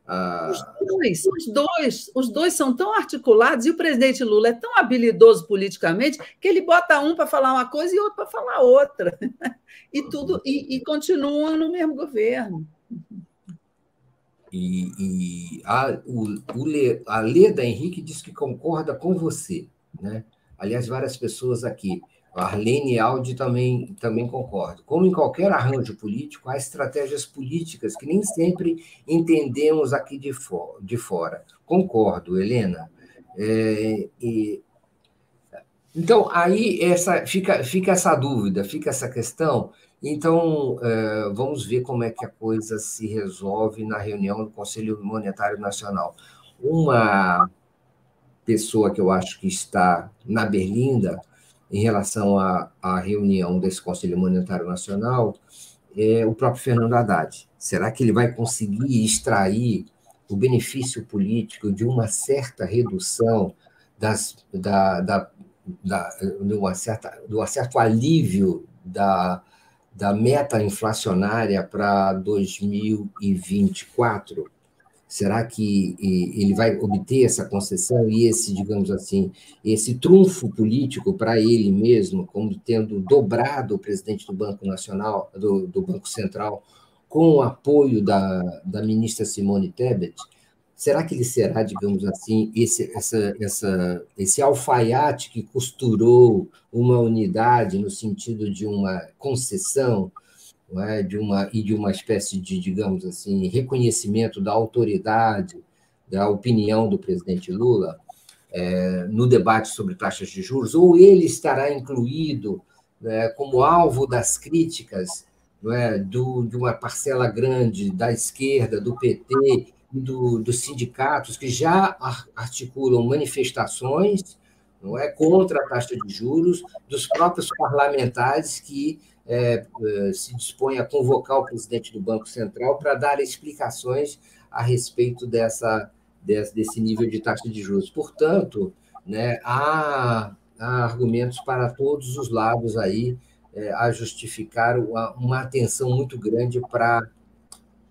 Ah... Os, dois, os dois, os dois são tão articulados e o presidente Lula é tão habilidoso politicamente que ele bota um para falar uma coisa e outro para falar outra. E tudo e, e continuam no mesmo governo. E, e a, o, o Le, a Leda Henrique diz que concorda com você. Né? Aliás, várias pessoas aqui. A Arlene Aldi também, também concorda. Como em qualquer arranjo político, há estratégias políticas que nem sempre entendemos aqui de, for, de fora. Concordo, Helena. É, e, então, aí essa, fica, fica essa dúvida, fica essa questão então, é, vamos ver como é que a coisa se resolve na reunião do Conselho Monetário Nacional. Uma pessoa que eu acho que está na berlinda em relação à, à reunião desse Conselho Monetário Nacional é o próprio Fernando Haddad. Será que ele vai conseguir extrair o benefício político de uma certa redução das, da, da, da, de, uma certa, de um certo alívio da, da meta inflacionária para 2024? Será que ele vai obter essa concessão e esse, digamos assim, esse trunfo político para ele mesmo, como tendo dobrado o presidente do Banco Nacional, do, do Banco Central, com o apoio da, da ministra Simone Tebet? Será que ele será, digamos assim, esse, essa, essa, esse alfaiate que costurou uma unidade no sentido de uma concessão é? de uma, e de uma espécie de, digamos assim, reconhecimento da autoridade, da opinião do presidente Lula é, no debate sobre taxas de juros? Ou ele estará incluído né, como alvo das críticas é, do, de uma parcela grande da esquerda, do PT do, dos sindicatos que já articulam manifestações não é contra a taxa de juros, dos próprios parlamentares que é, é se dispõem a convocar o presidente do Banco Central para dar explicações a respeito dessa, desse nível de taxa de juros. Portanto, né, há, há argumentos para todos os lados aí é, a justificar uma, uma atenção muito grande para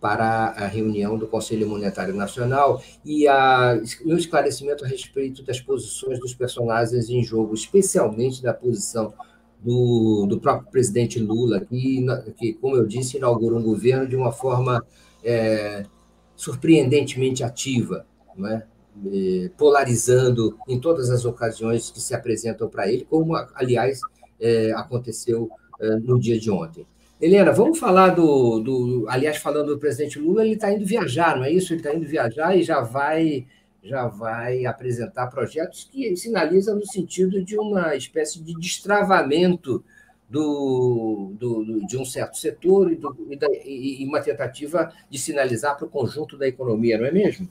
para a reunião do Conselho Monetário Nacional e a, o esclarecimento a respeito das posições dos personagens em jogo, especialmente da posição do, do próprio presidente Lula, que, que, como eu disse, inaugurou um governo de uma forma é, surpreendentemente ativa, é? polarizando em todas as ocasiões que se apresentam para ele, como, aliás, é, aconteceu é, no dia de ontem. Helena, vamos falar do, do. Aliás, falando do presidente Lula, ele está indo viajar, não é isso? Ele está indo viajar e já vai, já vai apresentar projetos que sinalizam no sentido de uma espécie de destravamento do, do, de um certo setor e, do, e, da, e uma tentativa de sinalizar para o conjunto da economia, não é mesmo?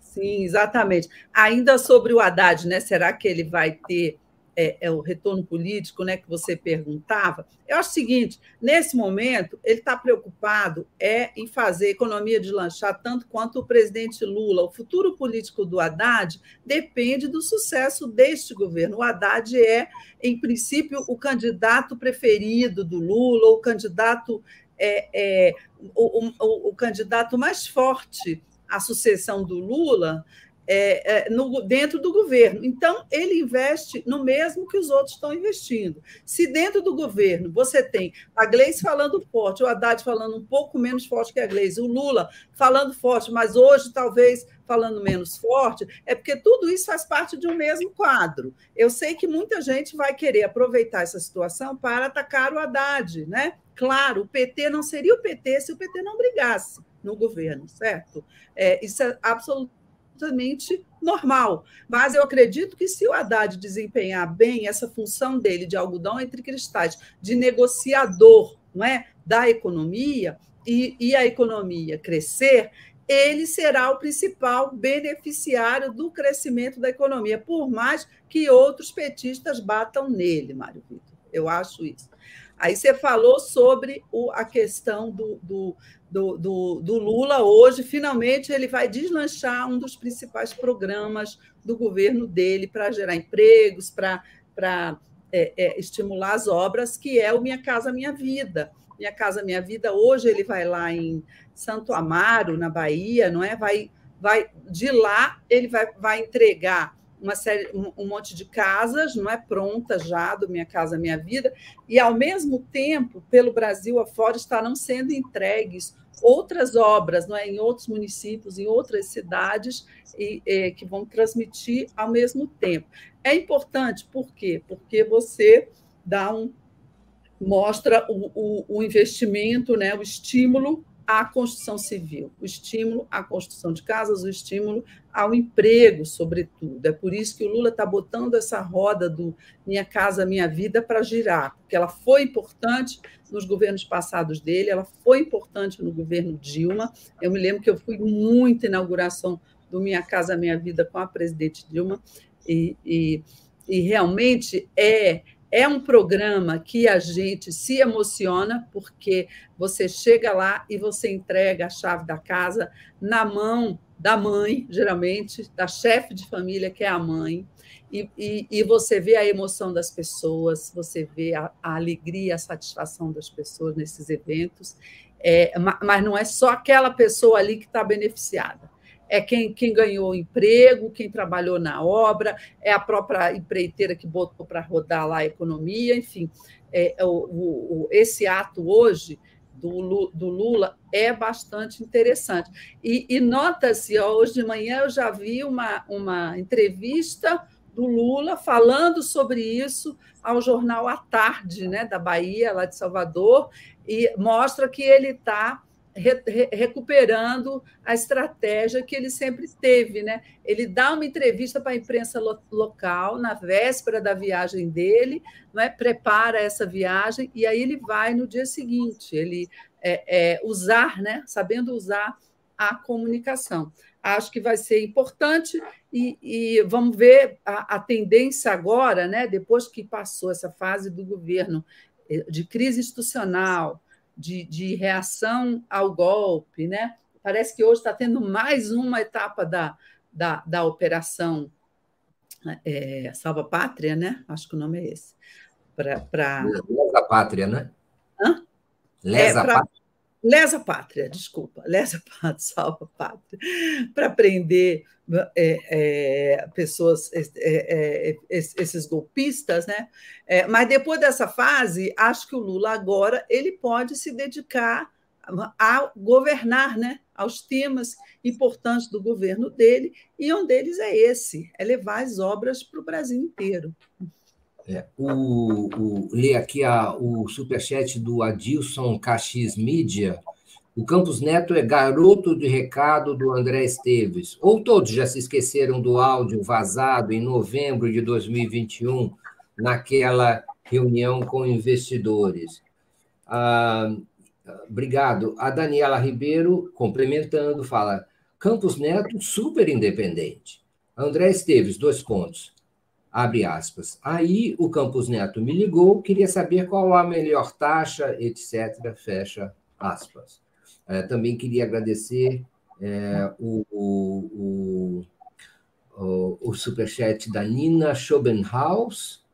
Sim, exatamente. Ainda sobre o Haddad, né? Será que ele vai ter é, é, o retorno político, né? Que você perguntava? Acho o seguinte: nesse momento, ele está preocupado é em fazer a economia deslanchar tanto quanto o presidente Lula. O futuro político do Haddad depende do sucesso deste governo. O Haddad é, em princípio, o candidato preferido do Lula, o candidato é, é o, o, o candidato mais forte a sucessão do Lula é, é, no, dentro do governo. Então, ele investe no mesmo que os outros estão investindo. Se dentro do governo você tem a Gleice falando forte, o Haddad falando um pouco menos forte que a Gleice, o Lula falando forte, mas hoje talvez falando menos forte, é porque tudo isso faz parte de um mesmo quadro. Eu sei que muita gente vai querer aproveitar essa situação para atacar o Haddad, né? Claro, o PT não seria o PT se o PT não brigasse no governo, certo? É, isso é absolutamente normal. Mas eu acredito que se o Haddad desempenhar bem essa função dele de algodão entre cristais, de negociador não é, da economia, e, e a economia crescer, ele será o principal beneficiário do crescimento da economia, por mais que outros petistas batam nele, Mário Vitor. Eu acho isso. Aí você falou sobre o, a questão do, do, do, do, do, Lula hoje, finalmente ele vai deslanchar um dos principais programas do governo dele para gerar empregos, para é, é, estimular as obras, que é o Minha Casa Minha Vida. Minha Casa Minha Vida, hoje ele vai lá em Santo Amaro, na Bahia, não é? Vai, vai de lá ele vai, vai entregar uma série, um, monte de casas, não é pronta já do Minha Casa Minha Vida, e ao mesmo tempo, pelo Brasil afora, estarão sendo entregues outras obras, não é, em outros municípios, em outras cidades, e, e, que vão transmitir ao mesmo tempo. É importante, por quê? Porque você dá um mostra o, o, o investimento, né, o estímulo à construção civil, o estímulo à construção de casas, o estímulo ao emprego, sobretudo. É por isso que o Lula está botando essa roda do Minha Casa Minha Vida para girar, porque ela foi importante nos governos passados dele, ela foi importante no governo Dilma. Eu me lembro que eu fui muito inauguração do Minha Casa Minha Vida com a presidente Dilma, e, e, e realmente é é um programa que a gente se emociona, porque você chega lá e você entrega a chave da casa na mão da mãe, geralmente, da chefe de família, que é a mãe, e, e, e, você vê a emoção das pessoas, você vê a, a alegria, a satisfação das pessoas nesses eventos, é, mas não é só aquela pessoa ali que está beneficiada é quem, quem ganhou emprego, quem trabalhou na obra, é a própria empreiteira que botou para rodar lá a economia, enfim. É, é, o, o, esse ato hoje do, do, Lula é bastante interessante. E, e nota-se, hoje de manhã eu já vi uma, uma entrevista do Lula falando sobre isso ao jornal à tarde, né, da Bahia, lá de Salvador, e mostra que ele está re, re, recuperando a estratégia que ele sempre teve. Né? Ele dá uma entrevista para a imprensa lo, local na véspera da viagem dele, não é? prepara essa viagem e aí ele vai no dia seguinte, ele é, é, usar, né? sabendo usar a comunicação. Acho que vai ser importante e, e vamos ver a, a tendência agora, né? depois que passou essa fase do governo eh, de crise institucional, de, de reação ao golpe, né? Parece que hoje está tendo mais uma etapa da, da, da operação é, Salva Pátria, né? Acho que o nome é esse. Pra, pra... Lesa Pátria, né? Hã? Lesa é, pra... Pátria. Lesa pátria, desculpa, lesa pátria, salva pátria, para prender é, é, pessoas, é, esses golpistas, né? Mas depois dessa fase, acho que o Lula agora ele pode se dedicar a governar, né? Aos temas importantes do governo dele, e um deles é esse: é levar as obras para o Brasil inteiro. É, o, o, lê aqui a, o superchat do Adilson Caxis Mídia. O Campos Neto é garoto de recado do André Esteves. Ou todos já se esqueceram do áudio vazado em novembro de 2021, naquela reunião com investidores. Ah, obrigado. A Daniela Ribeiro, complementando, fala: Campos Neto, super independente. André Esteves, dois pontos abre aspas. Aí o Campos Neto me ligou, queria saber qual a melhor taxa, etc. Fecha aspas. É, também queria agradecer é, o, o, o, o superchat da Nina Schobenhaus,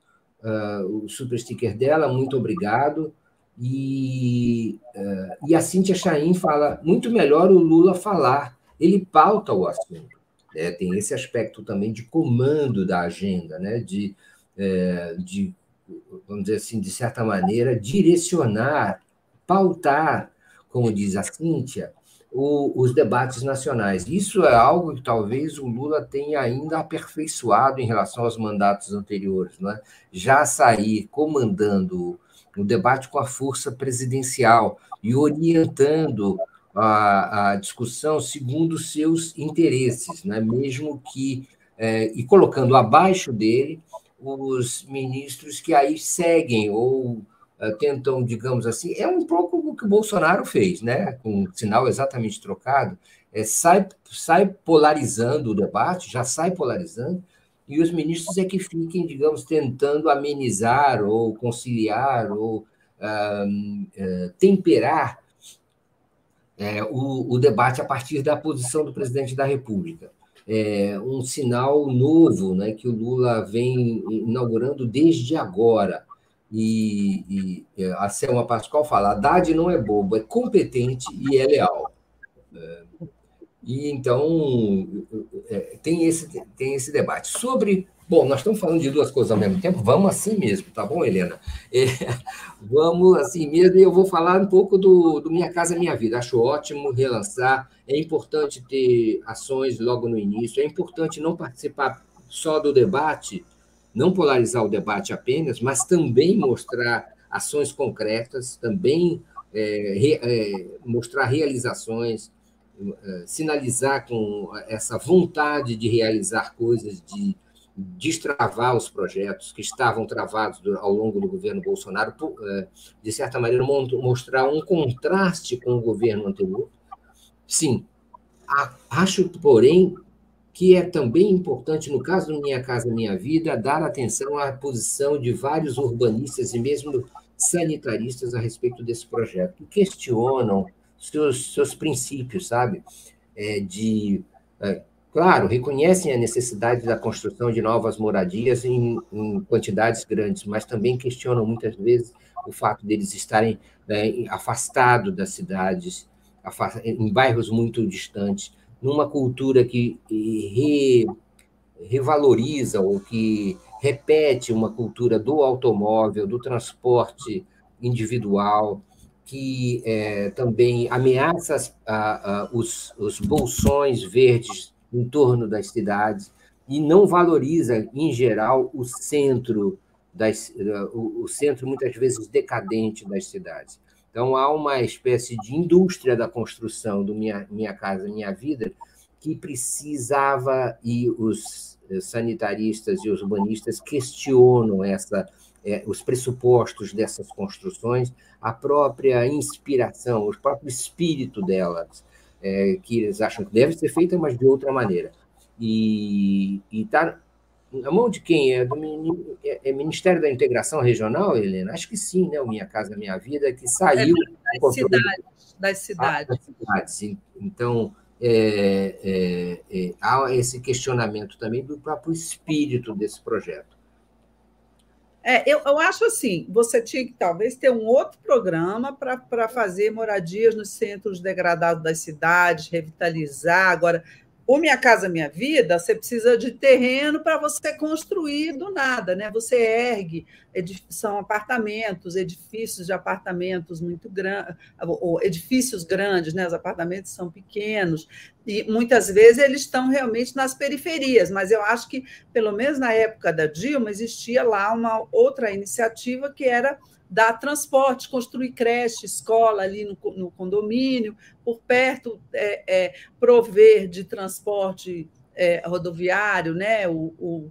uh, o super sticker dela, muito obrigado. E, uh, e a Cíntia Chaim fala: muito melhor o Lula falar, ele pauta o assunto. É, tem esse aspecto também de comando da agenda, né? de, é, de, vamos dizer assim, de certa maneira, direcionar, pautar, como diz a Cíntia, o, os debates nacionais. Isso é algo que talvez o Lula tenha ainda aperfeiçoado em relação aos mandatos anteriores. Né? Já sair comandando o debate com a força presidencial e orientando a, a discussão segundo seus interesses, né? mesmo que. É, e colocando abaixo dele os ministros que aí seguem ou é, tentam, digamos assim, é um pouco o que o Bolsonaro fez, né? com o sinal exatamente trocado, é, sai, sai polarizando o debate, já sai polarizando, e os ministros é que fiquem, digamos, tentando amenizar ou conciliar ou ah, temperar é, o, o, debate a partir da posição do presidente da República. É um sinal novo né, que o Lula vem inaugurando desde agora. E, e é, a Selma Pascoal fala: Haddad não é bobo, é competente e é leal. É, e então é, tem esse, tem esse debate. Sobre Bom, nós estamos falando de duas coisas ao mesmo tempo, vamos assim mesmo, tá bom, Helena? É, vamos assim mesmo, e eu vou falar um pouco do, do Minha Casa Minha Vida. Acho ótimo relançar, é importante ter ações logo no início, é importante não participar só do debate, não polarizar o debate apenas, mas também mostrar ações concretas, também é, re, é, mostrar realizações, é, sinalizar com essa vontade de realizar coisas, de destravar os projetos que estavam travados ao longo do governo Bolsonaro, é, de certa maneira, mostrar um contraste com o governo anterior. Sim, acho, porém, que é também importante, no caso do Minha Casa Minha Vida, dar atenção à posição de vários urbanistas e mesmo sanitaristas a respeito desse projeto, que questionam seus, seus princípios, sabe? É, de é, Claro, reconhecem a necessidade da construção de novas moradias em, em quantidades grandes, mas também questionam muitas vezes o fato deles estarem né, afastados das cidades, em bairros muito distantes, numa cultura que re, revaloriza ou que repete uma cultura do automóvel, do transporte individual, que é, também ameaça a, a, os, os bolsões verdes em torno das cidades e não valoriza, em geral, o centro, das, o centro muitas vezes decadente das cidades. Então, há uma espécie de indústria da construção do Minha, minha Casa Minha Vida que precisava, e os sanitaristas e os urbanistas questionam essa, é, os pressupostos dessas construções, a própria inspiração, o próprio espírito delas é, que eles acham que deve ser feita, mas de outra maneira. E está na mão de quem? É do é, é Ministério da Integração Regional, Helena? Acho que sim, né? O Minha Casa Minha Vida, que saiu... É das cidades. Das cidades. Ah, das cidades. Então, é, é, é, há esse questionamento também do próprio espírito desse projeto. É, eu, eu acho assim, você tinha que talvez ter um outro programa para fazer moradias nos centros degradados das cidades, revitalizar. Agora, o Minha Casa Minha Vida, você precisa de terreno para você construir do nada, né? Você ergue, são apartamentos, edifícios de apartamentos muito grandes, edifícios grandes, né? Os apartamentos são pequenos, e muitas vezes eles estão realmente nas periferias, mas eu acho que, pelo menos na época da Dilma, existia lá uma outra iniciativa que era dar transporte, construir creche, escola ali no, no condomínio, por perto, é, é, prover de transporte é, rodoviário, né? O, o,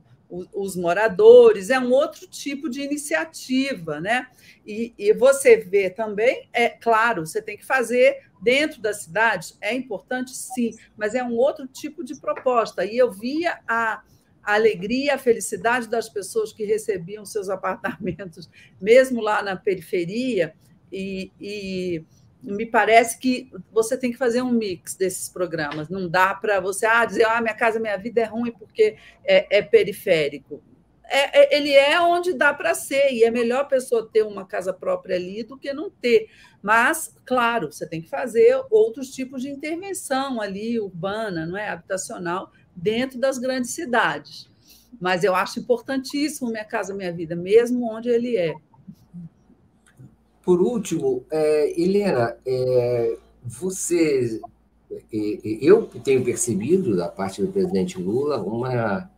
os moradores, é um outro tipo de iniciativa, né? E, e, você vê também, é claro, você tem que fazer dentro das cidades, é importante sim, mas é um outro tipo de proposta. E eu via a, a alegria, a felicidade das pessoas que recebiam seus apartamentos, mesmo lá na periferia, e, e me parece que você tem que fazer um mix desses programas. Não dá para você ah, dizer, ah, minha casa, minha vida é ruim porque é, é periférico. É, é, ele é onde dá para ser, e é melhor a pessoa ter uma casa própria ali do que não ter. Mas, claro, você tem que fazer outros tipos de intervenção ali, urbana, não é? habitacional, dentro das grandes cidades. Mas eu acho importantíssimo Minha Casa Minha Vida, mesmo onde ele é. Por último, é, Helena, é, você, eu tenho percebido da parte do presidente Lula uma,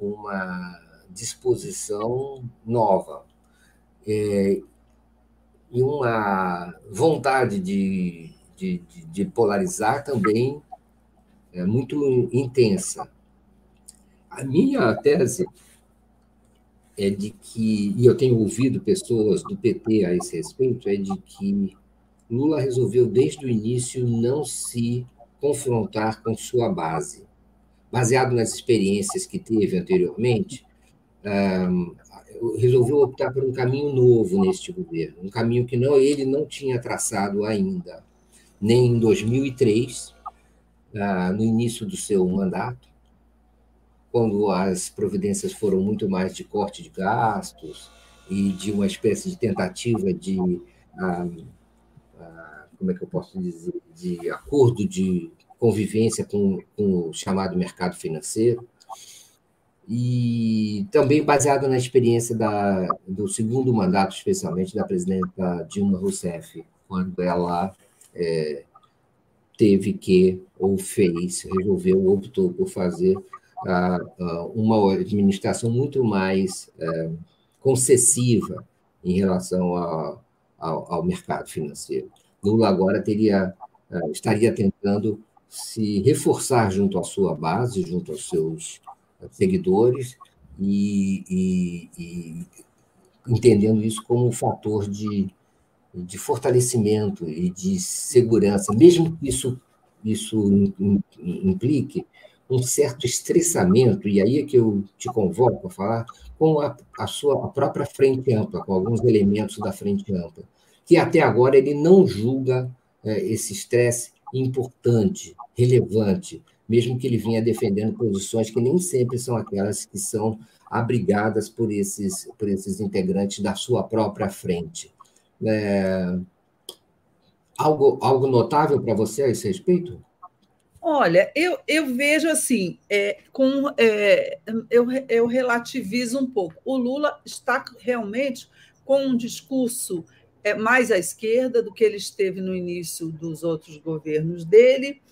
uma disposição nova é, e uma vontade de, de, de polarizar também é, muito intensa. A minha tese é de que, e eu tenho ouvido pessoas do PT a esse respeito, é de que Lula resolveu desde o início não se confrontar com sua base. Baseado nas experiências que teve anteriormente, resolveu optar por um caminho novo neste governo, um caminho que não ele não tinha traçado ainda, nem em 2003, no início do seu mandato, quando as providências foram muito mais de corte de gastos e de uma espécie de tentativa de ah, ah, como é que eu posso dizer de acordo de convivência com, com o chamado mercado financeiro. E também baseado na experiência da, do segundo mandato, especialmente da presidenta Dilma Rousseff, quando ela é, teve que, ou fez, resolveu, optou por fazer uma administração muito mais é, concessiva em relação ao, mercado financeiro. Lula agora teria, é, estaria tentando se reforçar junto à sua base, junto aos seus seguidores, e, e, e entendendo isso como um fator de, de fortalecimento e de segurança, mesmo que isso, isso implique um certo estressamento, e aí é que eu te convoco a falar, com a, a sua a própria frente ampla, com alguns elementos da frente ampla, que até agora ele não julga é, esse estresse importante, relevante, mesmo que ele vinha defendendo posições que nem sempre são aquelas que são abrigadas por esses, por esses integrantes da sua própria frente. É, algo, algo notável para você a esse respeito? Olha, eu, eu vejo assim, é, com, é, eu, eu relativizo um pouco. O Lula está realmente com um discurso é, mais à esquerda do que ele esteve no início dos outros governos dele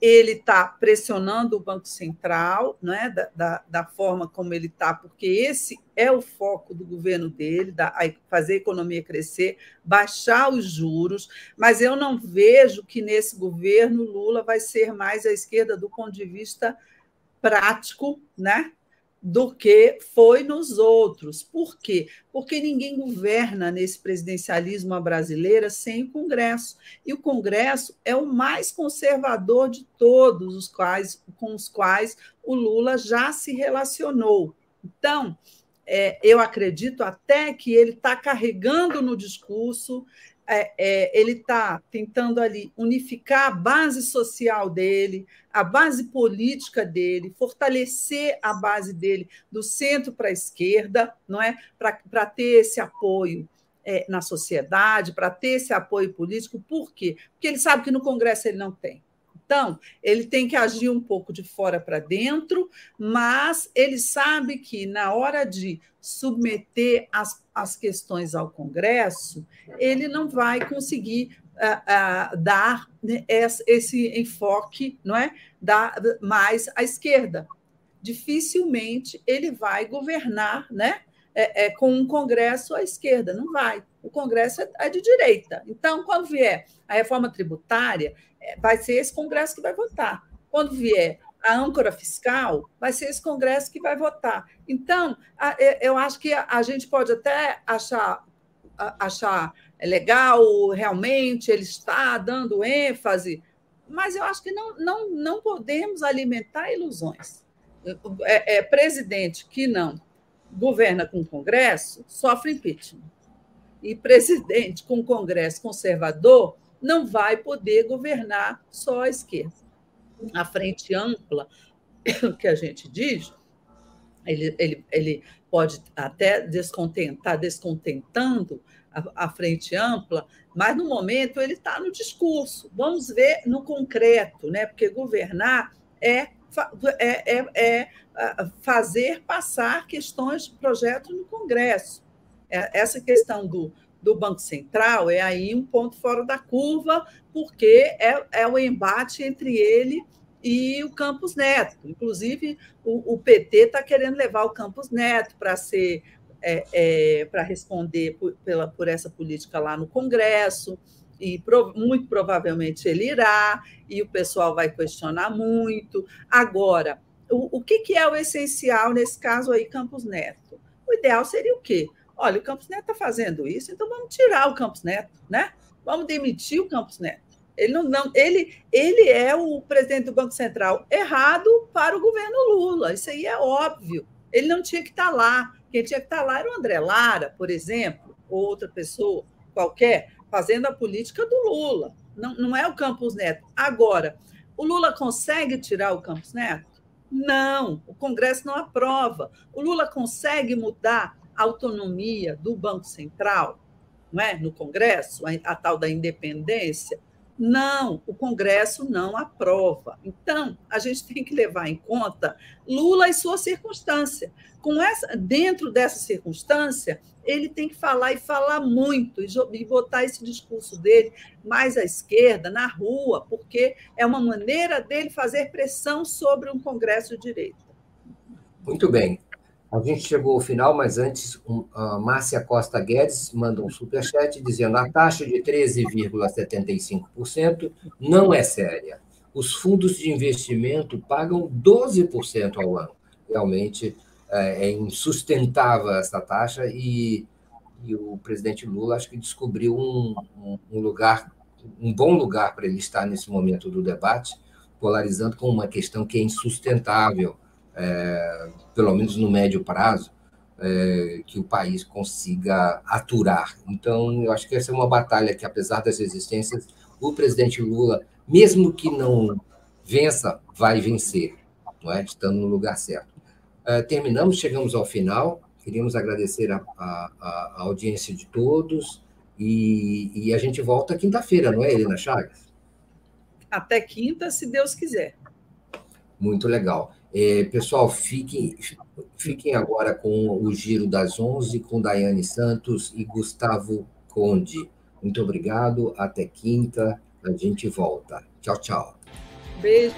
ele está pressionando o Banco Central, né, da, da, da forma como ele está, porque esse é o foco do governo dele, da, fazer a economia crescer, baixar os juros, mas eu não vejo que nesse governo Lula vai ser mais à esquerda do ponto de vista prático, né? Do que foi nos outros. Por quê? Porque ninguém governa nesse presidencialismo brasileiro sem o Congresso. E o Congresso é o mais conservador de todos os quais com os quais o Lula já se relacionou. Então, é, eu acredito até que ele está carregando no discurso é, é, ele está tentando ali unificar a base social dele, a base política dele, fortalecer a base dele do centro para a esquerda, não é, para ter esse apoio é, na sociedade, para ter esse apoio político. Por quê? Porque ele sabe que no Congresso ele não tem. Então, ele tem que agir um pouco de fora para dentro, mas ele sabe que na hora de submeter as, as questões ao Congresso, ele não vai conseguir uh, uh, dar né, esse enfoque, não é, da mais à esquerda. Dificilmente ele vai governar, né, é, é, com um Congresso à esquerda, não vai. O Congresso é, é de direita. Então, quando vier a reforma tributária, é, vai ser esse Congresso que vai votar. Quando vier a âncora fiscal, vai ser esse Congresso que vai votar. Então, eu acho que a gente pode até achar, achar legal, realmente, ele está dando ênfase, mas eu acho que não, não, não podemos alimentar ilusões. É, é, presidente que não governa com o Congresso sofre impeachment. E presidente com Congresso conservador não vai poder governar só a esquerda. A frente ampla, que a gente diz, ele, ele, ele pode até descontentar, descontentando a, a frente ampla, mas no momento ele está no discurso. Vamos ver no concreto, né? porque governar é, é, é, é fazer passar questões, projetos no Congresso. É, essa questão do, do Banco Central é aí um ponto fora da curva, porque é, é o embate entre ele e o Campos Neto. Inclusive, o, o PT está querendo levar o Campos Neto para ser é, é, para responder por, pela, por essa política lá no Congresso, e pro, muito provavelmente ele irá, e o pessoal vai questionar muito. Agora, o, o que, que é o essencial nesse caso aí, Campos Neto? O ideal seria o quê? Olha, o Campos Neto está fazendo isso, então vamos tirar o Campos Neto, né? Vamos demitir o Campos Neto. Ele, não, não, ele, ele é o presidente do Banco Central errado para o governo Lula. Isso aí é óbvio. Ele não tinha que estar tá lá. Quem tinha que estar tá lá era o André Lara, por exemplo, ou outra pessoa qualquer, fazendo a política do Lula. Não, não é o Campos Neto. Agora, o Lula consegue tirar o Campos Neto? Não, o Congresso não aprova. O Lula consegue mudar autonomia do Banco Central não é? no Congresso, a, a tal da independência? Não, o Congresso não aprova. Então, a gente tem que levar em conta Lula e sua circunstância. Com essa, dentro dessa circunstância, ele tem que falar e falar muito e botar esse discurso dele mais à esquerda, na rua, porque é uma maneira dele fazer pressão sobre um Congresso de direita. Muito bem. A gente chegou ao final, mas antes, a Márcia Costa Guedes manda um superchat dizendo a taxa de 13,75% não é séria. Os fundos de investimento pagam 12% ao ano. Realmente é, é insustentável essa taxa e, e o presidente Lula acho que descobriu um, um lugar, um bom lugar para ele estar nesse momento do debate, polarizando com uma questão que é insustentável é, pelo menos no médio prazo, é, que o país consiga aturar. Então, eu acho que essa é uma batalha que, apesar das resistências, o presidente Lula, mesmo que não vença, vai vencer, não é? estando no lugar certo. É, terminamos, chegamos ao final. Queríamos agradecer a, a, a audiência de todos e, e a gente volta quinta-feira, não é, Helena Chagas? Até quinta, se Deus quiser. Muito legal. É, pessoal, fiquem, fiquem agora com o Giro das 11, com Daiane Santos e Gustavo Conde. Muito obrigado, até quinta, a gente volta. Tchau, tchau. Beijo.